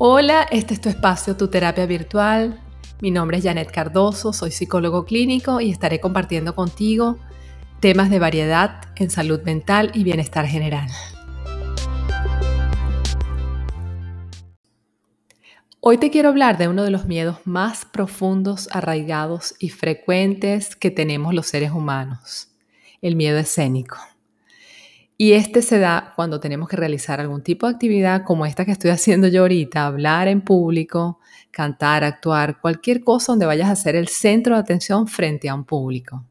Hola, este es tu espacio, tu terapia virtual. Mi nombre es Janet Cardoso, soy psicólogo clínico y estaré compartiendo contigo temas de variedad en salud mental y bienestar general. Hoy te quiero hablar de uno de los miedos más profundos, arraigados y frecuentes que tenemos los seres humanos, el miedo escénico. Y este se da cuando tenemos que realizar algún tipo de actividad como esta que estoy haciendo yo ahorita, hablar en público, cantar, actuar, cualquier cosa donde vayas a ser el centro de atención frente a un público.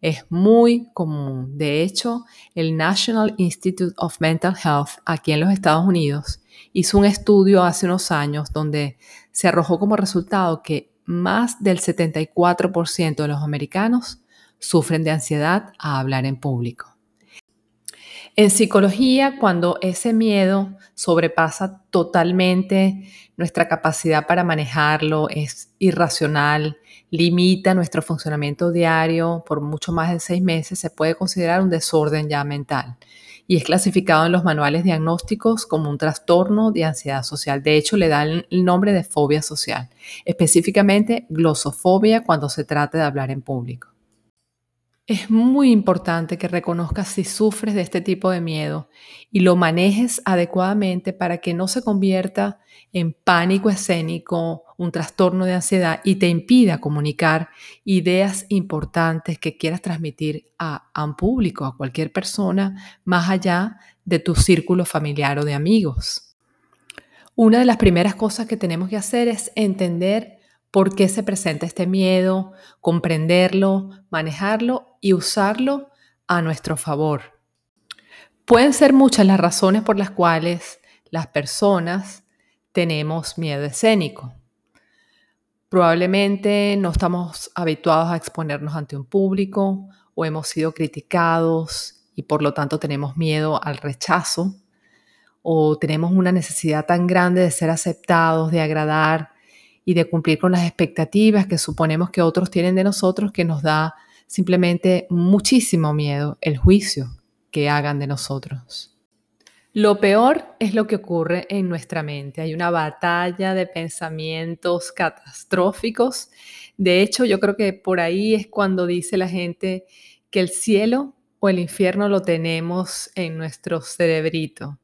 Es muy común. De hecho, el National Institute of Mental Health aquí en los Estados Unidos hizo un estudio hace unos años donde se arrojó como resultado que más del 74% de los americanos sufren de ansiedad a hablar en público. En psicología, cuando ese miedo sobrepasa totalmente nuestra capacidad para manejarlo, es irracional, limita nuestro funcionamiento diario por mucho más de seis meses, se puede considerar un desorden ya mental y es clasificado en los manuales diagnósticos como un trastorno de ansiedad social. De hecho, le dan el nombre de fobia social, específicamente glosofobia cuando se trata de hablar en público. Es muy importante que reconozcas si sufres de este tipo de miedo y lo manejes adecuadamente para que no se convierta en pánico escénico, un trastorno de ansiedad y te impida comunicar ideas importantes que quieras transmitir a, un público, a cualquier persona, más allá de tu círculo familiar o de amigos. Una de las primeras cosas que tenemos que hacer es entender por qué se presenta este miedo, comprenderlo, manejarlo y usarlo a nuestro favor. Pueden ser muchas las razones por las cuales las personas tenemos miedo escénico. Probablemente no estamos habituados a exponernos ante un público o hemos sido criticados y por lo tanto tenemos miedo al rechazo o tenemos una necesidad tan grande de ser aceptados, de agradar y de cumplir con las expectativas que suponemos que otros tienen de nosotros que nos da simplemente muchísimo miedo el juicio que hagan de nosotros. Lo peor es lo que ocurre en nuestra mente. Hay una batalla de pensamientos catastróficos. De hecho, yo creo que por ahí es cuando dice la gente que el cielo o el infierno lo tenemos en nuestro cerebrito.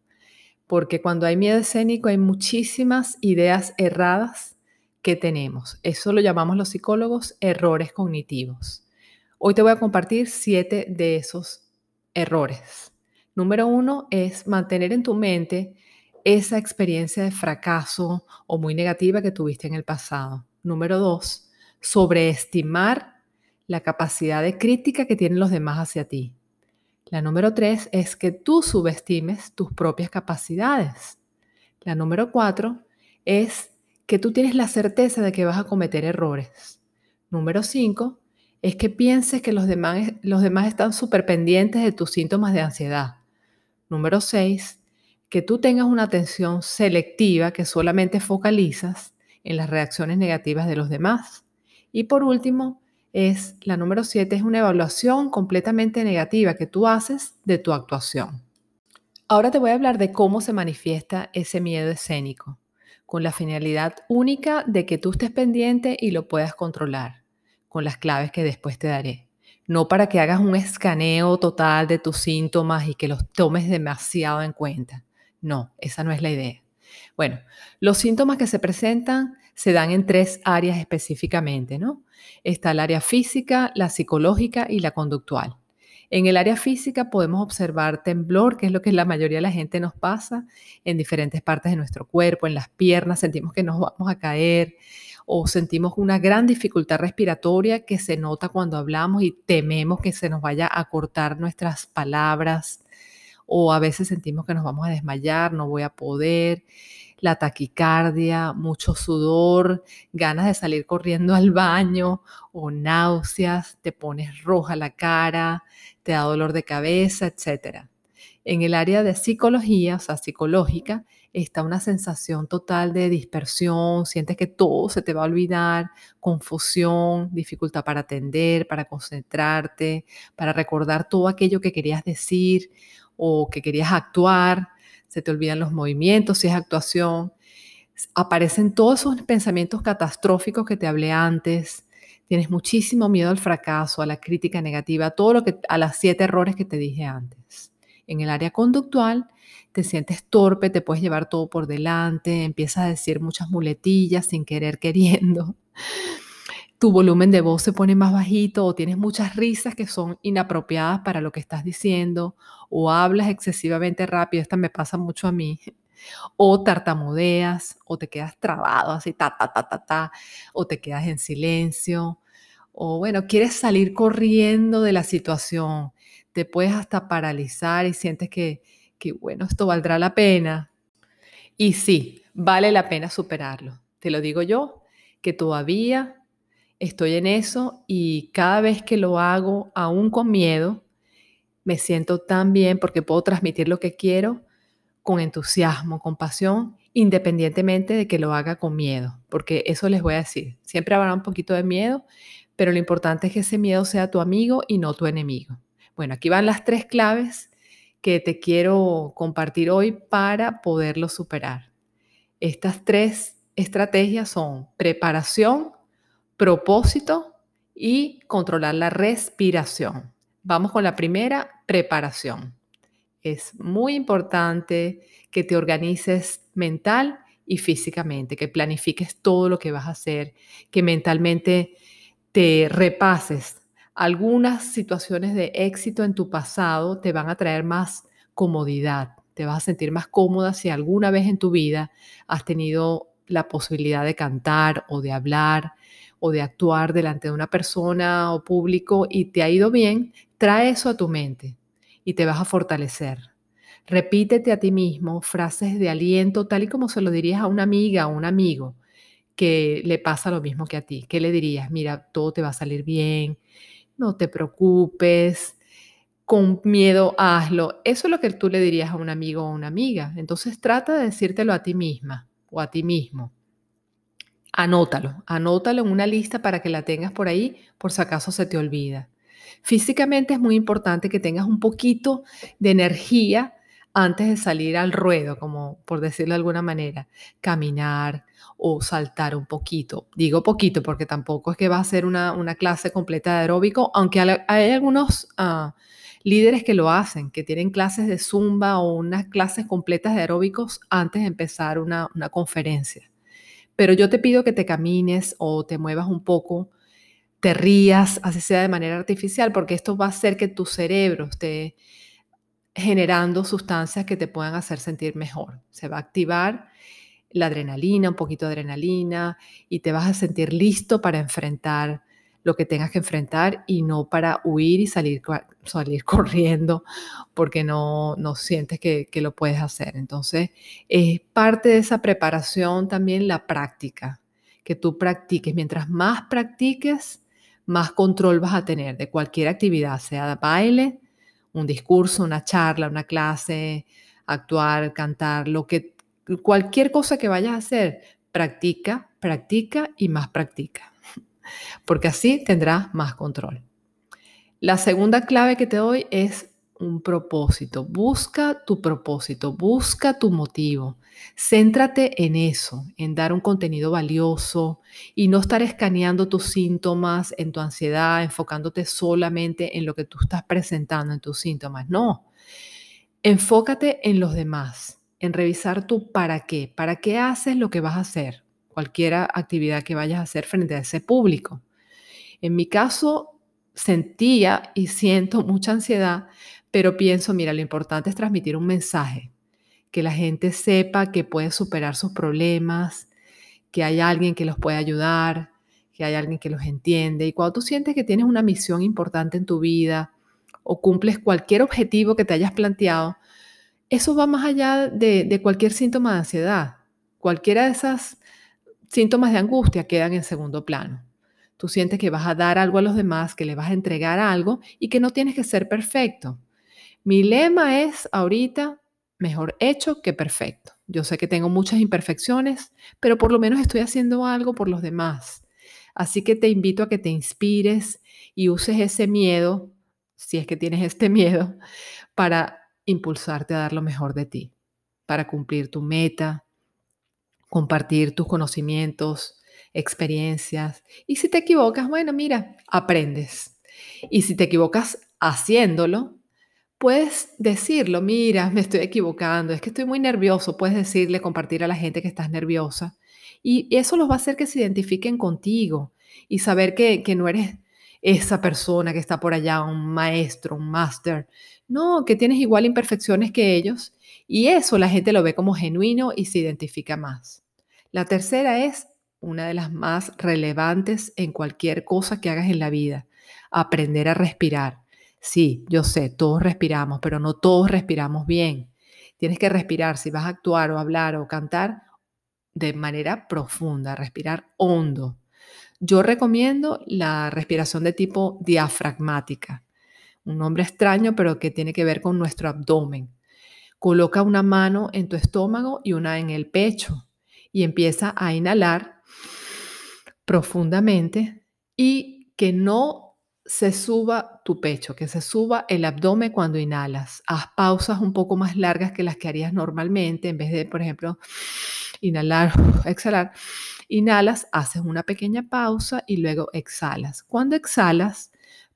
Porque cuando hay miedo escénico hay muchísimas ideas erradas que tenemos. Eso lo llamamos los psicólogos errores cognitivos. Hoy te voy a compartir siete de esos errores. Número uno es mantener en tu mente esa experiencia de fracaso o muy negativa que tuviste en el pasado. Número dos, sobreestimar la capacidad de crítica que tienen los demás hacia ti. La número tres es que tú subestimes tus propias capacidades. La número cuatro es que tú tienes la certeza de que vas a cometer errores. Número cinco, es que pienses que los demás, los demás están súper pendientes de tus síntomas de ansiedad. Número seis, que tú tengas una atención selectiva que solamente focalizas en las reacciones negativas de los demás. Y por último, es la número siete, es una evaluación completamente negativa que tú haces de tu actuación. Ahora te voy a hablar de cómo se manifiesta ese miedo escénico con la finalidad única de que tú estés pendiente y lo puedas controlar, con las claves que después te daré. No para que hagas un escaneo total de tus síntomas y que los tomes demasiado en cuenta. No, esa no es la idea. Bueno, los síntomas que se presentan se dan en tres áreas específicamente, ¿no? Está el área física, la psicológica y la conductual. En el área física podemos observar temblor, que es lo que la mayoría de la gente nos pasa en diferentes partes de nuestro cuerpo, en las piernas, sentimos que nos vamos a caer o sentimos una gran dificultad respiratoria que se nota cuando hablamos y tememos que se nos vaya a cortar nuestras palabras o a veces sentimos que nos vamos a desmayar, no voy a poder la taquicardia, mucho sudor, ganas de salir corriendo al baño o náuseas, te pones roja la cara, te da dolor de cabeza, etc. En el área de psicología, o sea, psicológica, está una sensación total de dispersión, sientes que todo se te va a olvidar, confusión, dificultad para atender, para concentrarte, para recordar todo aquello que querías decir o que querías actuar se te olvidan los movimientos si es actuación, aparecen todos esos pensamientos catastróficos que te hablé antes, tienes muchísimo miedo al fracaso, a la crítica negativa, a todo lo que a las siete errores que te dije antes. En el área conductual te sientes torpe, te puedes llevar todo por delante, empiezas a decir muchas muletillas sin querer queriendo. Tu volumen de voz se pone más bajito o tienes muchas risas que son inapropiadas para lo que estás diciendo o hablas excesivamente rápido, esta me pasa mucho a mí o tartamudeas, o te quedas trabado así, ta, ta, ta, ta, ta, o te quedas en silencio, o bueno, quieres salir corriendo de la situación, te puedes hasta paralizar y sientes que, que bueno, esto valdrá la pena. Y sí, vale la pena superarlo. Te lo digo yo, que todavía estoy en eso y cada vez que lo hago, aún con miedo, me siento tan bien porque puedo transmitir lo que quiero con entusiasmo, con pasión, independientemente de que lo haga con miedo, porque eso les voy a decir, siempre habrá un poquito de miedo, pero lo importante es que ese miedo sea tu amigo y no tu enemigo. Bueno, aquí van las tres claves que te quiero compartir hoy para poderlo superar. Estas tres estrategias son preparación, propósito y controlar la respiración. Vamos con la primera, preparación es muy importante que te organices mental y físicamente, que planifiques todo lo que vas a hacer, que mentalmente te repases. Algunas situaciones de éxito en tu pasado te van a traer más comodidad, te vas a sentir más cómoda si alguna vez en tu vida has tenido la posibilidad de cantar o de hablar o de actuar delante de una persona o público y te ha ido bien, trae eso a tu mente y te vas a fortalecer. Repítete a ti mismo frases de aliento tal y como se lo dirías a una amiga o un amigo que le pasa lo mismo que a ti. ¿Qué le dirías? Mira, todo te va a salir bien, no te preocupes, con miedo hazlo. Eso es lo que tú le dirías a un amigo o una amiga. Entonces trata de decírtelo a ti misma o a ti mismo. Anótalo, anótalo en una lista para que la tengas por ahí por si acaso se te olvida. Físicamente es muy importante que tengas un poquito de energía antes de salir al ruedo, como por decirlo de alguna manera, caminar o saltar un poquito. Digo poquito porque tampoco es que va a ser una, clase completa de aeróbico, aunque hay algunos ah, líderes que lo hacen, que tienen clases de zumba o unas clases completas de aeróbicos antes de empezar una, una conferencia. Pero yo te pido que te camines o te muevas un poco te rías, así sea de manera artificial, porque esto va a hacer que tu cerebro esté generando sustancias que te puedan hacer sentir mejor. Se va a activar la adrenalina, un poquito de adrenalina, y te vas a sentir listo para enfrentar lo que tengas que enfrentar y no para huir y salir, salir corriendo porque no, no sientes que, que lo puedes hacer. Entonces, es parte de esa preparación también la práctica, que tú practiques. Mientras más practiques, más control vas a tener de cualquier actividad, sea baile, un discurso, una charla, una clase, actuar, cantar, lo que cualquier cosa que vayas a hacer, practica, practica y más practica, porque así tendrás más control. La segunda clave que te doy es un propósito. Busca tu propósito, busca tu motivo. Céntrate en eso, en dar un contenido valioso y no estar escaneando tus síntomas en tu ansiedad, enfocándote solamente en lo que tú estás presentando en tus síntomas. No, enfócate en los demás, en revisar tu para qué, para qué haces lo que vas a hacer, cualquier actividad que vayas a hacer frente a ese público. En mi caso, sentía y siento mucha ansiedad pero pienso, mira, lo importante es transmitir un mensaje, que la gente sepa que puede superar sus problemas, que hay alguien que los puede ayudar, que hay alguien que los entiende. Y cuando tú sientes que tienes una misión importante en tu vida o cumples cualquier objetivo que te hayas planteado, eso va más allá de, de cualquier síntoma de ansiedad. Cualquiera de esos síntomas de angustia quedan en segundo plano. Tú sientes que vas a dar algo a los demás, que le vas a entregar algo y que no tienes que ser perfecto. Mi lema es ahorita mejor hecho que perfecto. Yo sé que tengo muchas imperfecciones, pero por lo menos estoy haciendo algo por los demás. Así que te invito a que te inspires y uses ese miedo, si es que tienes este miedo, para impulsarte a dar lo mejor de ti, para cumplir tu meta, compartir tus conocimientos, experiencias. Y si te equivocas, bueno, mira, aprendes. Y si te equivocas haciéndolo, puedes decirlo, mira, me estoy equivocando, es que estoy muy nervioso, puedes decirle, compartir a la gente que estás nerviosa. Y eso los va a hacer que se identifiquen contigo y saber que, que no eres esa persona que está por allá, un maestro, un máster. No, que tienes igual imperfecciones que ellos y eso la gente lo ve como genuino y se identifica más. La tercera es una de las más relevantes en cualquier cosa que hagas en la vida, aprender a respirar. Sí, yo sé, todos respiramos, pero no todos respiramos bien. Tienes que respirar si vas a actuar o hablar o cantar de manera profunda, respirar hondo. Yo recomiendo la respiración de tipo diafragmática, un nombre extraño pero que tiene que ver con nuestro abdomen. Coloca una mano en tu estómago y una en el pecho y empieza a inhalar profundamente y que no se suba tu pecho, que se suba el abdomen cuando inhalas. Haz pausas un poco más largas que las que harías normalmente en vez de, por ejemplo, inhalar, exhalar Inhalas, haces una pequeña pausa y luego exhalas. Cuando exhalas,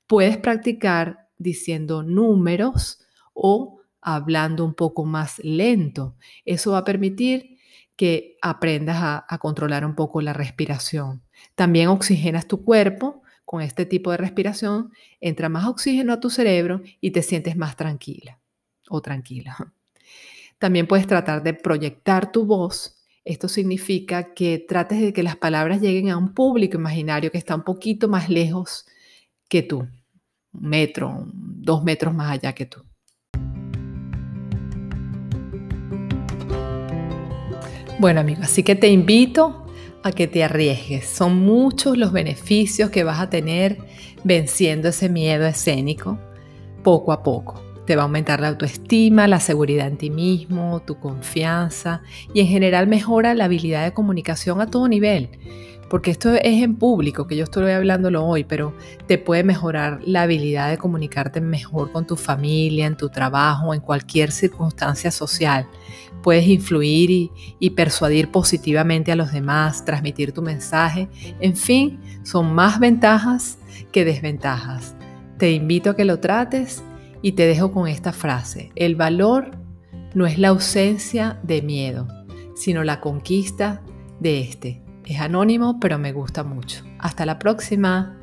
puedes practicar diciendo números o hablando un poco más lento. Eso va a permitir que aprendas a, controlar un poco la respiración. También oxigenas tu cuerpo con este tipo de respiración, entra más oxígeno a tu cerebro y te sientes más tranquila o tranquila. También puedes tratar de proyectar tu voz esto significa que trates de que las palabras lleguen a un público imaginario que está un poquito más lejos que tú, un metro, dos metros más allá que tú. Bueno amigos, así que te invito a que te arriesgues. Son muchos los beneficios que vas a tener venciendo ese miedo escénico poco a poco. Te va a aumentar la autoestima, la seguridad en ti mismo, tu confianza y en general mejora la habilidad de comunicación a todo nivel. Porque esto es en público, que yo estoy hablándolo hoy, pero te puede mejorar la habilidad de comunicarte mejor con tu familia, en tu trabajo, en cualquier circunstancia social. Puedes influir y, y persuadir positivamente a los demás, transmitir tu mensaje. En fin, son más ventajas que desventajas. Te invito a que lo trates y te dejo con esta frase. El valor no es la ausencia de miedo, sino la conquista de este. Es anónimo, pero me gusta mucho. Hasta la próxima.